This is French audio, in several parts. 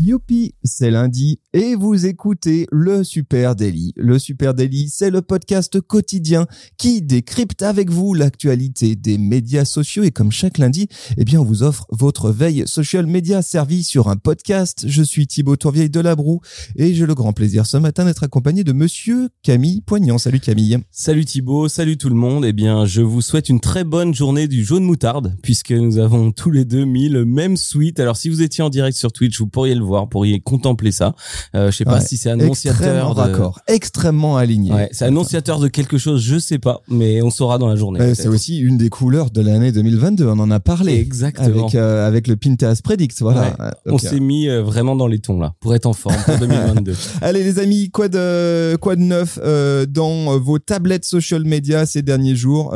Youpi, c'est lundi et vous écoutez le Super Daily. Le Super Daily, c'est le podcast quotidien qui décrypte avec vous l'actualité des médias sociaux et comme chaque lundi, eh bien, on vous offre votre veille social media servie sur un podcast. Je suis Thibaut Tourvieille de Labroue et j'ai le grand plaisir ce matin d'être accompagné de monsieur Camille Poignant. Salut Camille. Salut Thibaut, salut tout le monde. Eh bien, je vous souhaite une très bonne journée du jaune moutarde puisque nous avons tous les deux mis le même suite. Alors, si vous étiez en direct sur Twitch, vous pourriez le voir, pourriez contempler ça. Euh, je sais pas Ouais. si c'est annonciateur Extrêmement de... raccord, extrêmement aligné. Ouais, c'est annonciateur de quelque chose, je sais pas, mais on saura dans la journée. Peut-être. c'est aussi une des couleurs de l'année 2022. On en a parlé. Exactement. Avec, euh, avec le Pinterest Predict, voilà. Ouais. Euh, On s'est mis euh, vraiment dans les tons là pour être en forme pour 2022. Allez les amis, quoi de quoi de neuf euh, dans vos tablettes social media ces derniers jours?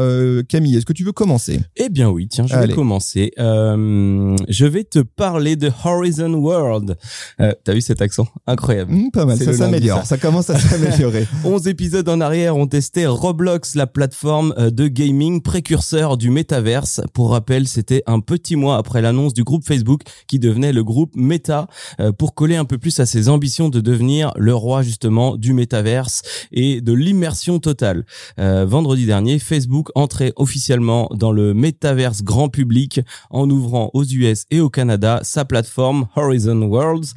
Camille, est-ce que tu veux commencer? Eh bien oui, tiens, je Allez. vais commencer. Je vais te parler de Horizon World. Euh, T'as vu cet accent Incroyable. Hmm, Pas mal, ça s'améliore, ça. commence à s'améliorer. 11 épisodes en arrière ont testé Roblox, la plateforme euh, de gaming précurseur du métaverse. Pour rappel, c'était un petit mois après l'annonce du groupe Facebook qui devenait le groupe Meta euh, pour coller un peu plus à ses ambitions de devenir le roi justement du métaverse et de l'immersion totale. Euh, vendredi dernier, Facebook entrait officiellement dans le métaverse grand public en ouvrant aux US et au Canada sa plateforme Horizon Worlds.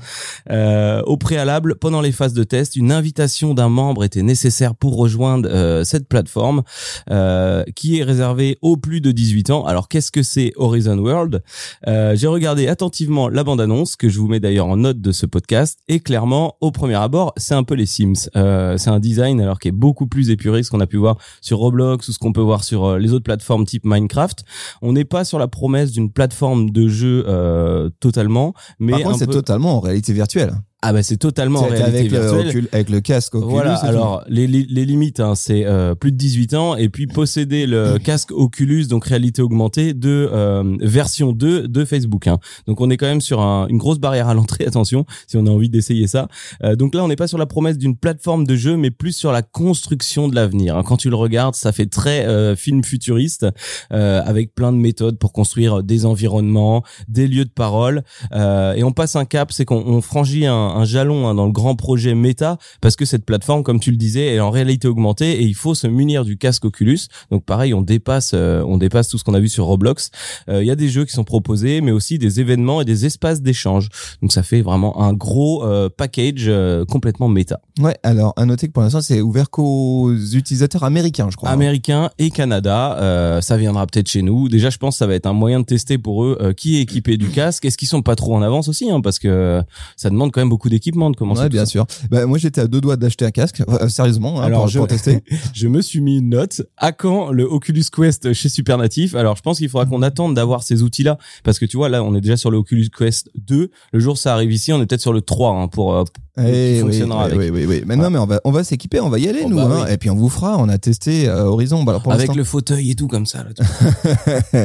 Euh, au préalable, pendant les phases de test, une invitation d'un membre était nécessaire pour rejoindre euh, cette plateforme euh, qui est réservée aux plus de 18 ans. Alors qu'est-ce que c'est Horizon World? Euh, J'ai regardé attentivement la bande-annonce que je vous mets d'ailleurs en note de ce podcast et clairement au premier abord c'est un peu les Sims. Euh, c'est un design alors qui est beaucoup plus épuré que ce qu'on a pu voir sur Roblox ou ce qu'on peut voir sur euh, les autres plateformes type Minecraft. On n'est pas sur la promesse d'une plateforme de jeu euh, totalement, mais Par contre, un c'est peu- en réalité virtuelle. Ah bah c'est totalement en réalité avec, le. Ocul- avec le casque Oculus. Voilà, alors les, les limites, hein, c'est euh, plus de 18 ans et puis posséder le casque Oculus, donc réalité augmentée, de euh, version 2 de Facebook. Hein. Donc on est quand même sur un- une grosse barrière à l'entrée, attention, si on a envie d'essayer ça. Euh, donc là, on n'est pas sur la promesse d'une plateforme de jeu, mais plus sur la construction de l'avenir. hein. Quand tu le regardes, ça fait très euh, film futuriste, euh, avec plein de méthodes pour construire des environnements, des lieux de parole. Euh, et on passe un cap, c'est qu'on on franchit un, un jalon hein, dans le grand projet Meta, parce que cette plateforme, comme tu le disais, est en réalité augmentée et il faut se munir du casque Oculus. Donc pareil, on dépasse, euh, on dépasse tout ce qu'on a vu sur Roblox. Euh, Il y a des jeux qui sont proposés, mais aussi des événements et des espaces d'échange. Donc ça fait vraiment un gros euh, package euh, complètement Meta. Ouais, alors à noter que pour l'instant, c'est ouvert qu'aux utilisateurs américains, je crois. Américain et Canada, euh, ça viendra peut-être chez nous. Déjà, je pense que ça va être un moyen de tester pour eux euh, qui est équipé du casque. Est-ce qu'ils sont pas trop en avance aussi, hein, parce que ça demande quand même beaucoup d'équipement de commencer. Ouais, bien ça. sûr. Bah, moi, j'étais à deux doigts d'acheter un casque, euh, sérieusement, hein, Alors, pour, je- pour tester. Je me suis mis une note. À quand le Oculus Quest chez Supernatif? Alors, je pense qu'il faudra qu'on attende d'avoir ces outils-là, parce que tu vois, là, on est déjà sur le Oculus Quest 2. Le jour où ça arrive ici, on est peut-être sur le 3 hein, pour. euh, Eh qui oui, oui, avec. oui, oui, oui. Mais non, mais on va, on va s'équiper, on va y aller, Oh, nous, bah hein. oui. Et puis on vous fera, on a testé euh, Horizon. Bah, alors, pour avec le fauteuil et tout comme ça. Là,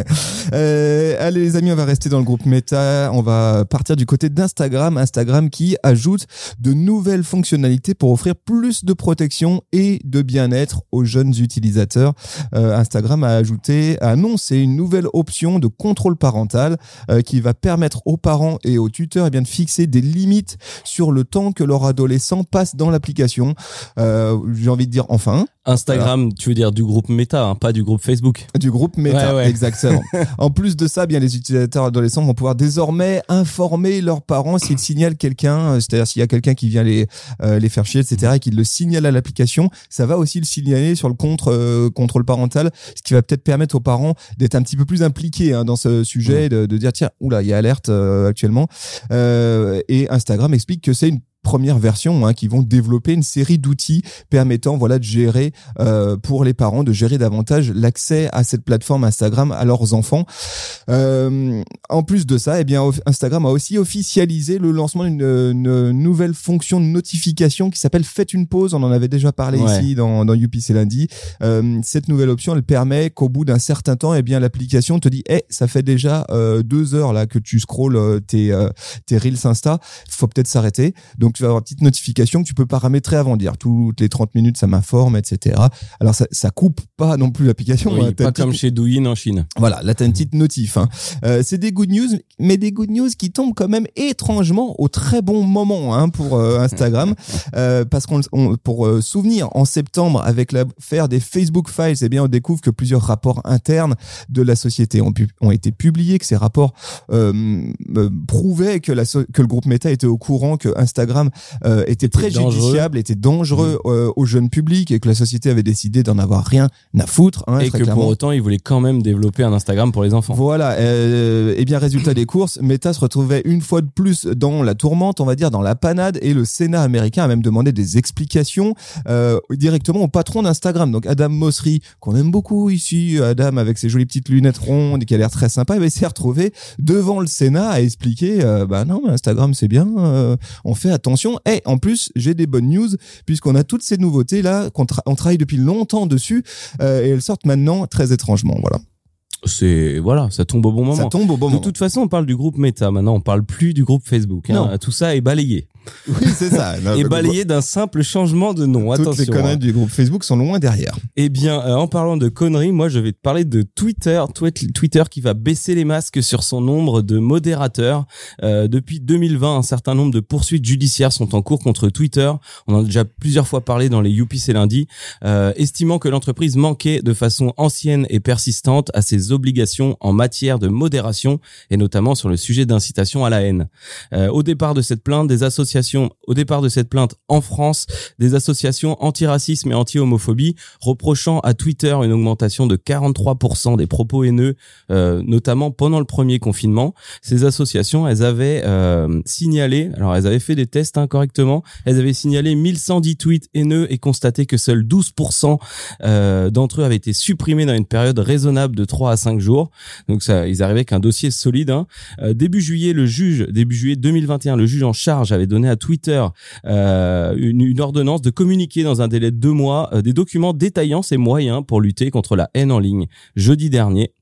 Euh, allez les amis, on va rester dans le groupe Meta. On va partir du côté d'Instagram. Instagram qui ajoute de nouvelles fonctionnalités pour offrir plus de protection et de bien-être aux jeunes utilisateurs. Euh, Instagram a ajouté, a annoncé une nouvelle option de contrôle parental euh, qui va permettre aux parents et aux tuteurs eh bien, de fixer des limites sur le temps que leur adolescent passe dans l'application. Euh, J'ai envie de dire enfin. Instagram, tu veux dire du groupe Meta, hein, pas du groupe Facebook. Du groupe Meta, Ouais, ouais. exactement. en plus de ça, bien les utilisateurs adolescents vont pouvoir désormais informer leurs parents s'ils signalent quelqu'un, euh, c'est-à-dire s'il y a quelqu'un qui vient les euh, les faire chier, etc., et qu'ils le signale à l'application, ça va aussi le signaler sur le contre euh, contrôle parental, ce qui va peut-être permettre aux parents d'être un petit peu plus impliqués hein, dans ce sujet, de, de dire tiens, oula, il y a alerte euh, actuellement. Euh, et Instagram explique que c'est une première version hein, qui vont développer une série d'outils permettant voilà de gérer euh, pour les parents de gérer davantage l'accès à cette plateforme Instagram à leurs enfants. Euh, en plus de ça, eh bien Instagram a aussi officialisé le lancement d'une une nouvelle fonction de notification qui s'appelle Faites une pause. On en avait déjà parlé Ouais. ici dans dans c'est lundi. Euh, cette nouvelle option, elle permet qu'au bout d'un certain temps, eh bien l'application te dit, eh ça fait déjà deux heures là que tu scrolles tes tes reels Insta, faut peut-être s'arrêter. Donc Donc tu vas avoir une petite notification que tu peux paramétrer avant dire toutes les 30 minutes ça m'informe, etc. Alors ça, ça coupe pas non plus l'application. Oui, hein. Pas petite- comme chez Douyin en Chine. voilà, là t'as une petite notif. Hein. Euh, c'est des good news, mais des good news qui tombent quand même étrangement au très bon moment hein, pour euh, Instagram, Euh, parce qu'on on- pour souvenir en septembre avec l'affaire des Facebook Files, eh bien on découvre que plusieurs rapports internes de la société ont, pu- ont été publiés, que ces rapports prouvaient que la so- que le groupe Meta était au courant que Instagram euh, était, préjudiciable, était dangereux euh, au jeune public et que la société avait décidé d'en avoir rien à foutre. Hein, Et que clairement. pour autant, ils voulaient quand même développer un Instagram pour les enfants. Voilà. Euh, et bien, résultat des courses, Meta se retrouvait une fois de plus dans la tourmente, on va dire, dans la panade, et le Sénat américain a même demandé des explications euh, directement au patron d'Instagram, donc Adam Mosseri, qu'on aime beaucoup ici, Adam avec ses jolies petites lunettes rondes, et qui a l'air très sympa, il s'est retrouvé devant le Sénat à expliquer, euh, bah non, Instagram c'est bien, euh, on fait attention. Et en plus, j'ai des bonnes news puisqu'on a toutes ces nouveautés là, qu'on tra- on travaille depuis longtemps dessus, euh, et elles sortent maintenant très étrangement. Voilà. C'est voilà, ça tombe au bon moment. Ça tombe au bon de moment. toute façon, on parle du groupe Meta. Maintenant, on parle plus du groupe Facebook. hein. Non. Tout ça est balayé. Oui, c'est ça. Non, et mais balayé d'un simple changement de nom. Toutes Attention. les conneries hein. du groupe Facebook sont loin derrière. Eh bien, euh, en parlant de conneries, moi, je vais te parler de Twitter. Twi- Twitter qui va baisser les masques sur son nombre de modérateurs. Euh, depuis 2020, un certain nombre de poursuites judiciaires sont en cours contre Twitter. On en a déjà plusieurs fois parlé dans les Youpi c'est lundi, euh, estimant que l'entreprise manquait de façon ancienne et persistante à ses obligations en matière de modération et notamment sur le sujet d'incitation à la haine. Euh, au départ de cette plainte, des associations, au départ de cette plainte en France, des associations anti-racisme et anti-homophobie reprochant à Twitter une augmentation de 43% des propos haineux, euh, notamment pendant le premier confinement. Ces associations, elles avaient euh, signalé, alors elles avaient fait des tests hein, correctement, elles avaient signalé 1110 tweets haineux et constaté que seuls 12% euh, d'entre eux avaient été supprimés dans une période raisonnable de 3 à 5 jours. Donc ça, ils arrivaient avec un dossier solide. hein. Début juillet, le juge, début juillet 2021, le juge en charge avait donné à Twitter euh, une, ordonnance de communiquer dans un délai de deux mois euh, des documents détaillant ses moyens pour lutter contre la haine en ligne. Jeudi dernier,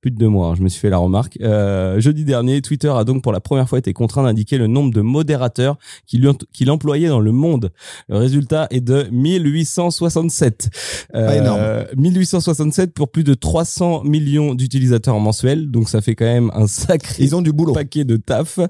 plus de deux mois, hein, je me suis fait la remarque. Euh, jeudi dernier, Twitter a donc pour la première fois été contraint d'indiquer le nombre de modérateurs qu'il employait dans le monde. Le résultat est de 1867. Pas énorme. 1867 pour plus de 300 millions d'utilisateurs mensuels, donc ça fait quand même un sacré Ils ont du boulot. paquet de taf.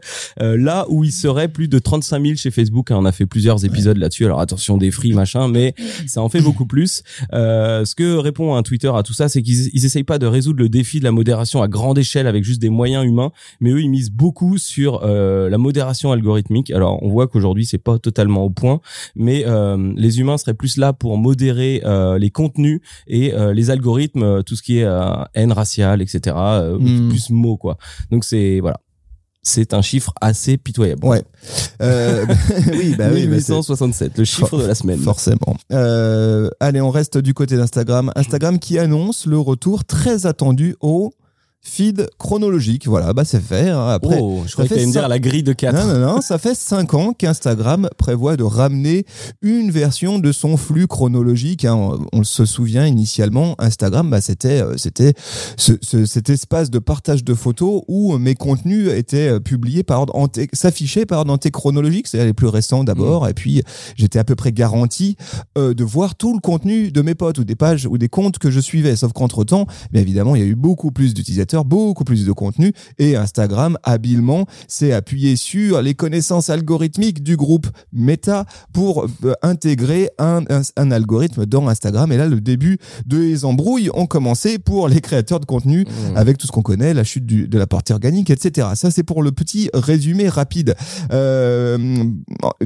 Euh, là où il serait plus de 35 000 chez Facebook, hein, on a fait plusieurs épisodes là-dessus. Alors attention des free machin, mais ça en fait beaucoup plus. Euh, ce que répond un Twitter à tout ça, c'est qu'ils ils essayent pas de résoudre le défi de la modération à grande échelle avec juste des moyens humains, mais eux ils misent beaucoup sur euh, la modération algorithmique. Alors on voit qu'aujourd'hui c'est pas totalement au point, mais euh, les humains seraient plus là pour modérer euh, les contenus et euh, les algorithmes, euh, tout ce qui est euh, haine raciale, etc. euh, Hmm. Plus mots quoi. Donc c'est voilà. C'est un chiffre assez pitoyable. Ouais. Euh, oui, bah bah c'est- 1867, le chiffre de la semaine. Forcément. Euh, allez, on reste du côté d'Instagram. Instagram qui annonce le retour très attendu au feed chronologique. Voilà, bah c'est fait. hein. Après, oh, je croyais que t'allais me dire la grille de 4. Non, non, non, ça fait cinq ans qu'Instagram prévoit de ramener une version de son flux chronologique. hein. On, on se souvient initialement, Instagram, bah, c'était euh, c'était ce, ce- cet espace de partage de photos où mes contenus étaient euh, publiés par ordre, s'affichaient par ordre chronologique, c'est-à-dire les plus récents d'abord, et puis j'étais à peu près garanti euh, de voir tout le contenu de mes potes ou des pages ou des comptes que je suivais. Sauf qu'entre temps, bien évidemment, il y a eu beaucoup plus d'utilisateurs, beaucoup plus de contenu et Instagram habilement s'est appuyé sur les connaissances algorithmiques du groupe Meta pour euh, intégrer un, un, un algorithme dans Instagram. Et là, le début de les embrouilles ont commencé pour les créateurs de contenu Mmh. avec tout ce qu'on connaît, la chute du- de la portée organique, etc. Ça, c'est pour le petit résumé rapide. Euh,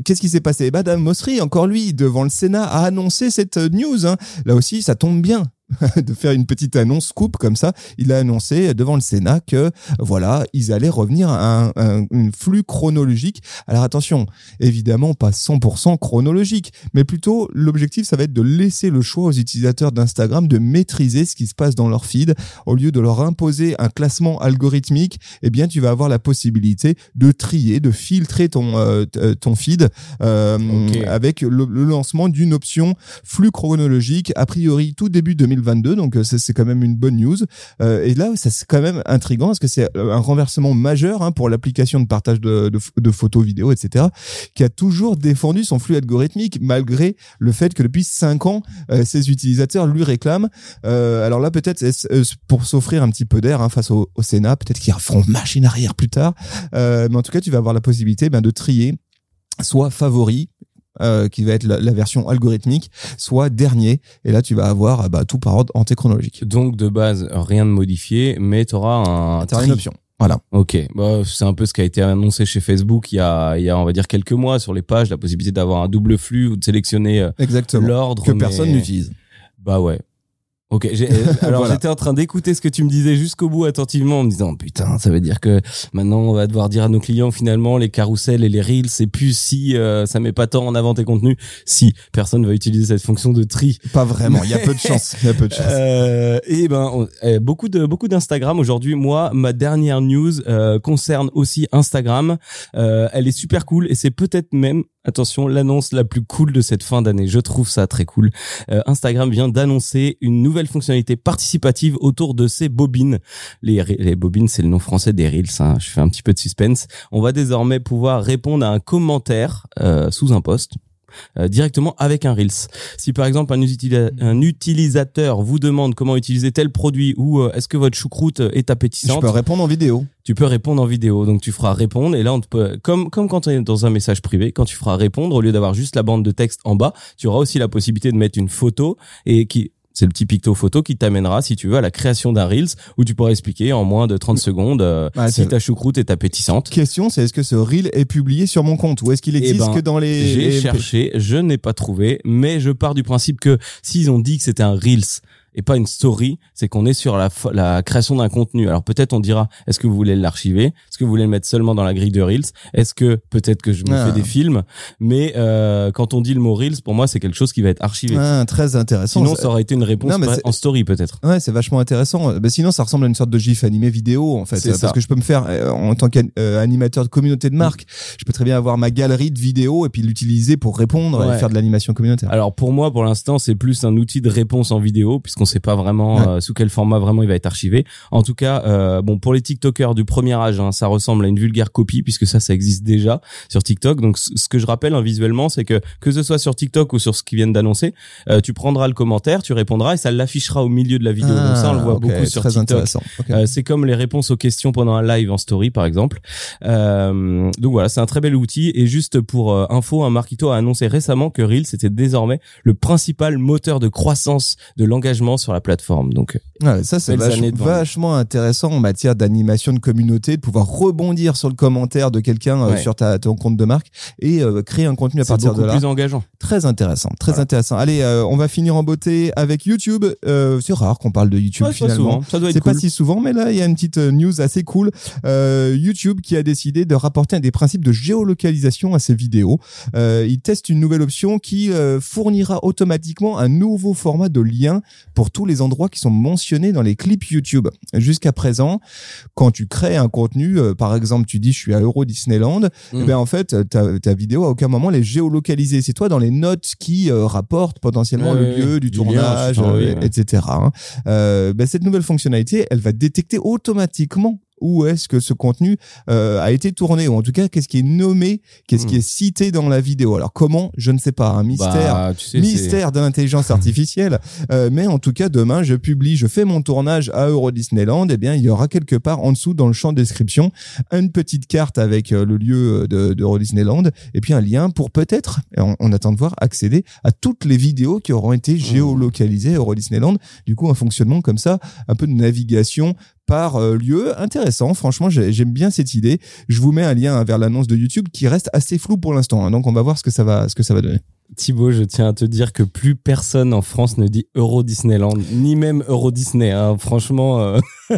Qu'est-ce qui s'est passé? Madame Mosseri, encore lui, devant le Sénat, a annoncé cette news. hein. Là aussi, ça tombe bien de faire une petite annonce scoop comme ça. Il a annoncé devant le Sénat que voilà, ils allaient revenir à un, flux chronologique. Alors attention, évidemment pas 100% chronologique, mais plutôt l'objectif ça va être de laisser le choix aux utilisateurs d'Instagram de maîtriser ce qui se passe dans leur feed au lieu de leur imposer un classement algorithmique. Eh bien, tu vas avoir la possibilité de trier, de filtrer ton euh, euh, ton feed euh, avec le, le lancement d'une option flux chronologique a priori tout début 2023 2022, donc euh, c'est quand même une bonne news. Euh, et là, ça c'est quand même intriguant parce que c'est un renversement majeur hein, pour l'application de partage de, photos, vidéos, etc., qui a toujours défendu son flux algorithmique malgré le fait que depuis cinq ans, euh, ses utilisateurs lui réclament. Euh, alors là, peut-être euh, pour s'offrir un petit peu d'air hein, face au, Sénat, peut-être qu'ils feront machine arrière plus tard. Euh, mais en tout cas, tu vas avoir la possibilité ben, de trier soit favori euh, qui va être la, la version algorithmique, soit dernier. Et là, tu vas avoir euh, bah, tout par ordre antéchronologique. Donc de base, rien de modifié, mais tu auras un Tu une tri. option. Voilà. Ok, bah, c'est un peu ce qui a été annoncé chez Facebook il y a, il y a on va dire quelques mois sur les pages, la possibilité d'avoir un double flux ou de sélectionner euh, l'ordre. Que mais- personne n'utilise. Bah ouais. Ok, euh, alors Voilà. j'étais en train d'écouter ce que tu me disais jusqu'au bout attentivement en me disant putain ça veut dire que maintenant on va devoir dire à nos clients finalement les carousels et les reels c'est plus si euh, ça met pas tant en avant tes contenus si personne va utiliser cette fonction de tri Pas vraiment. Il y a peu de chance. Il y a peu de chance. euh, et ben on- eh, beaucoup de beaucoup d'Instagram aujourd'hui. Moi, ma dernière news euh, concerne aussi Instagram. Euh, elle est super cool et c'est peut-être même attention l'annonce la plus cool de cette fin d'année. Je trouve ça très cool. Euh, Instagram vient d'annoncer une nouvelle fonctionnalité participative autour de ses bobines. Les, bobines, c'est le nom français des reels. hein. Je fais un petit peu de suspense. On va désormais pouvoir répondre à un commentaire euh, sous un post. Euh, directement avec un Reels. Si par exemple un, utili- un utilisateur vous demande comment utiliser tel produit ou euh, est-ce que votre choucroute est Je appétissante, peux répondre en vidéo. tu peux répondre en vidéo. Donc tu feras répondre et là on te peut comme comme quand on est dans un message privé, quand tu feras répondre au lieu d'avoir juste la bande de texte en bas, tu auras aussi la possibilité de mettre une photo et qui c'est le petit picto photo qui t'amènera si tu veux à la création d'un reels où tu pourras expliquer en moins de 30 secondes euh, si ta choucroute est appétissante. Question, c'est est-ce que ce reel est publié sur mon compte ou est-ce qu'il existe ben, que dans les J'ai les- cherché, je n'ai pas trouvé, mais je pars du principe que s'ils ont dit que c'était un Reels et pas une story, c'est qu'on est sur la, la création d'un contenu. Alors peut-être on dira, est-ce que vous voulez l'archiver? Est-ce que vous voulez le mettre seulement dans la grille de Reels? Est-ce que peut-être que je me Ah. fais des films? Mais euh, quand on dit le mot Reels, pour moi c'est quelque chose qui va être archivé. Ah, très intéressant. Sinon ça aurait été une réponse Non, mais en story peut-être. Ouais, c'est vachement intéressant. Bah, sinon, ça ressemble à une sorte de gif animé vidéo, en fait. C'est Euh, ça. Parce que je peux me faire, euh, en tant qu'animateur de communauté de marque, je peux très bien avoir ma galerie de vidéos et puis l'utiliser pour répondre Ouais. et faire de l'animation communautaire. Alors pour moi, pour l'instant, c'est plus un outil de réponse en vidéo, puisqu'on sait pas vraiment Ouais. euh, sous quel format vraiment il va être archivé. En tout cas, euh, bon pour les TikTokers du premier âge, hein, ça ressemble à une vulgaire copie, puisque ça, ça existe déjà sur TikTok. Donc ce que je rappelle hein, visuellement, c'est que que ce soit sur TikTok ou sur ce qu'ils viennent d'annoncer, euh, tu prendras le commentaire, tu répondras et ça l'affichera au milieu de la vidéo. Donc ça, on le voit Ah, ok, beaucoup sur TikTok. intéressant. Ok. Euh, c'est comme les réponses aux questions pendant un live en story, par exemple. Euh, donc voilà, c'est un très bel outil. Et juste pour euh, info, un Marquito a annoncé récemment que Reels était désormais le principal moteur de croissance de l'engagement sur la plateforme. Donc Ouais, ça, c'est vachement intéressant en matière d'animation de communauté, de pouvoir rebondir sur le commentaire de quelqu'un euh, sur ta, ton compte de marque et euh, créer un contenu à c'est partir de là. plus engageant. Très intéressant, très Voilà. intéressant. Allez, euh, on va finir en beauté avec YouTube. Euh, c'est rare qu'on parle de YouTube Ouais, finalement. souvent. Ça doit être C'est cool. pas si souvent, mais là, il y a une petite news assez cool. Euh, YouTube qui a décidé de rapporter des principes de géolocalisation à ses vidéos. Euh, il teste une nouvelle option qui fournira automatiquement un nouveau format de lien pour tous les endroits qui sont mentionnés dans les clips YouTube. Jusqu'à présent, quand tu crées un contenu, euh, par exemple, tu dis je suis à Euro Disneyland, Mm. eh ben en fait, ta, ta vidéo à aucun moment elle est géolocalisée. C'est toi dans les notes qui euh, rapportent potentiellement Ouais, le lieu du tournage, euh, etc. hein. Euh, ben, cette nouvelle fonctionnalité, elle va détecter automatiquement où est-ce que ce contenu euh, a été tourné ou en tout cas qu'est-ce qui est nommé, qu'est-ce qui Hmm. est cité dans la vidéo. Alors comment, je ne sais pas, un mystère. Bah, tu sais, c'est- Mystère de l'intelligence artificielle, Euh, mais en tout cas demain je publie, je fais mon tournage à Euro Disneyland, et bien il y aura quelque part en dessous dans le champ de description une petite carte avec euh, le lieu de, d'Euro Disneyland et puis un lien pour peut-être, on, on attend de voir, accéder à toutes les vidéos qui auront été géolocalisées à Euro Disneyland. Du coup un fonctionnement comme ça, un peu de navigation par euh, lieu intéressant. Franchement, j'ai- j'aime bien cette idée. Je vous mets un lien vers l'annonce de YouTube qui reste assez flou pour l'instant. hein. donc on va voir ce que ça va, ce que ça va donner. Thibaut, je tiens à te dire que plus personne en France ne dit Euro Disneyland, ni même Euro Disney. Hein. Franchement, euh,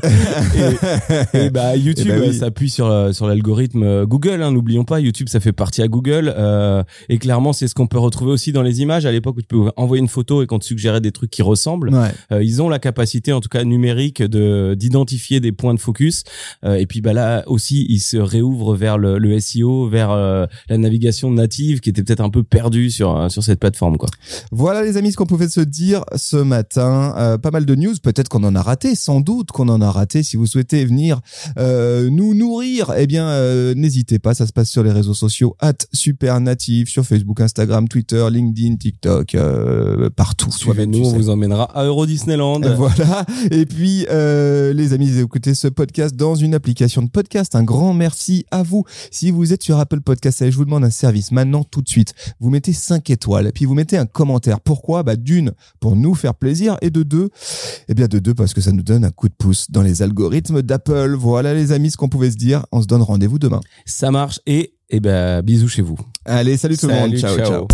et, et bah YouTube Eh ben oui. euh, s'appuie sur euh, sur l'algorithme Google. Hein, N'oublions pas, YouTube ça fait partie à Google. euh, et clairement, c'est ce qu'on peut retrouver aussi dans les images. À l'époque où tu peux envoyer une photo et qu'on te suggérait des trucs qui ressemblent, Ouais. euh, ils ont la capacité, en tout cas numérique, de d'identifier des points de focus. Et puis bah là aussi, ils se réouvrent vers le, le SEO, vers la navigation native qui était peut-être un peu perdue sur euh, sur cette plateforme quoi. Voilà les amis ce qu'on pouvait se dire ce matin. Euh, pas mal de news, peut-être qu'on en a raté, sans doute qu'on en a raté. Si vous souhaitez venir euh, nous nourrir, eh bien euh, n'hésitez pas. Ça se passe sur les réseaux sociaux @supernative sur Facebook, Instagram, Twitter, LinkedIn, TikTok, euh, partout. Suivez-nous, on sais. vous emmènera à Euro Disneyland. Voilà. Et puis, euh, les amis, écoutez ce podcast dans une application de podcast. Un grand merci à vous. Si vous êtes sur Apple Podcast, allez, je vous demande un service maintenant, tout de suite. Vous mettez 5 étoiles, puis vous mettez un commentaire. Pourquoi? Bah d'une, pour nous faire plaisir, et de deux, eh bien de deux, parce que ça nous donne un coup de pouce dans les algorithmes d'Apple. Voilà, les amis, ce qu'on pouvait se dire. On se donne rendez-vous demain. Ça marche et eh ben bisous chez vous. Allez, salut tout le monde. Ciao. ciao.